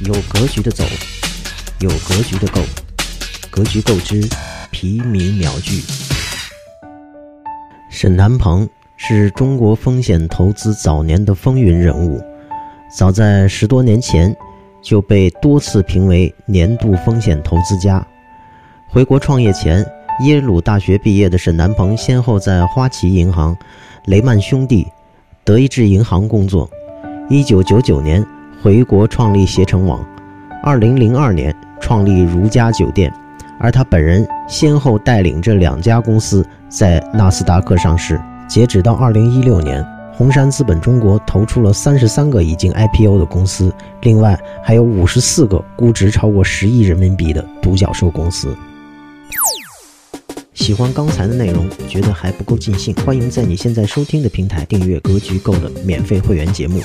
有格局的走，有格局的够，格局够之，皮米秒聚。沈南鹏是中国风险投资早年的风云人物，早在十多年前就被多次评为年度风险投资家。回国创业前，耶鲁大学毕业的沈南鹏先后在花旗银行、雷曼兄弟、德意志银行工作。一九九九年回国创立携程网，二零零二年创立如家酒店，而他本人先后带领这两家公司在纳斯达克上市。截止到二零一六年，红杉资本中国投出了三十三个已经 IPO 的公司，另外还有五十四个估值超过十亿人民币的独角兽公司。喜欢刚才的内容，觉得还不够尽兴，欢迎在你现在收听的平台订阅《格局够》的免费会员节目。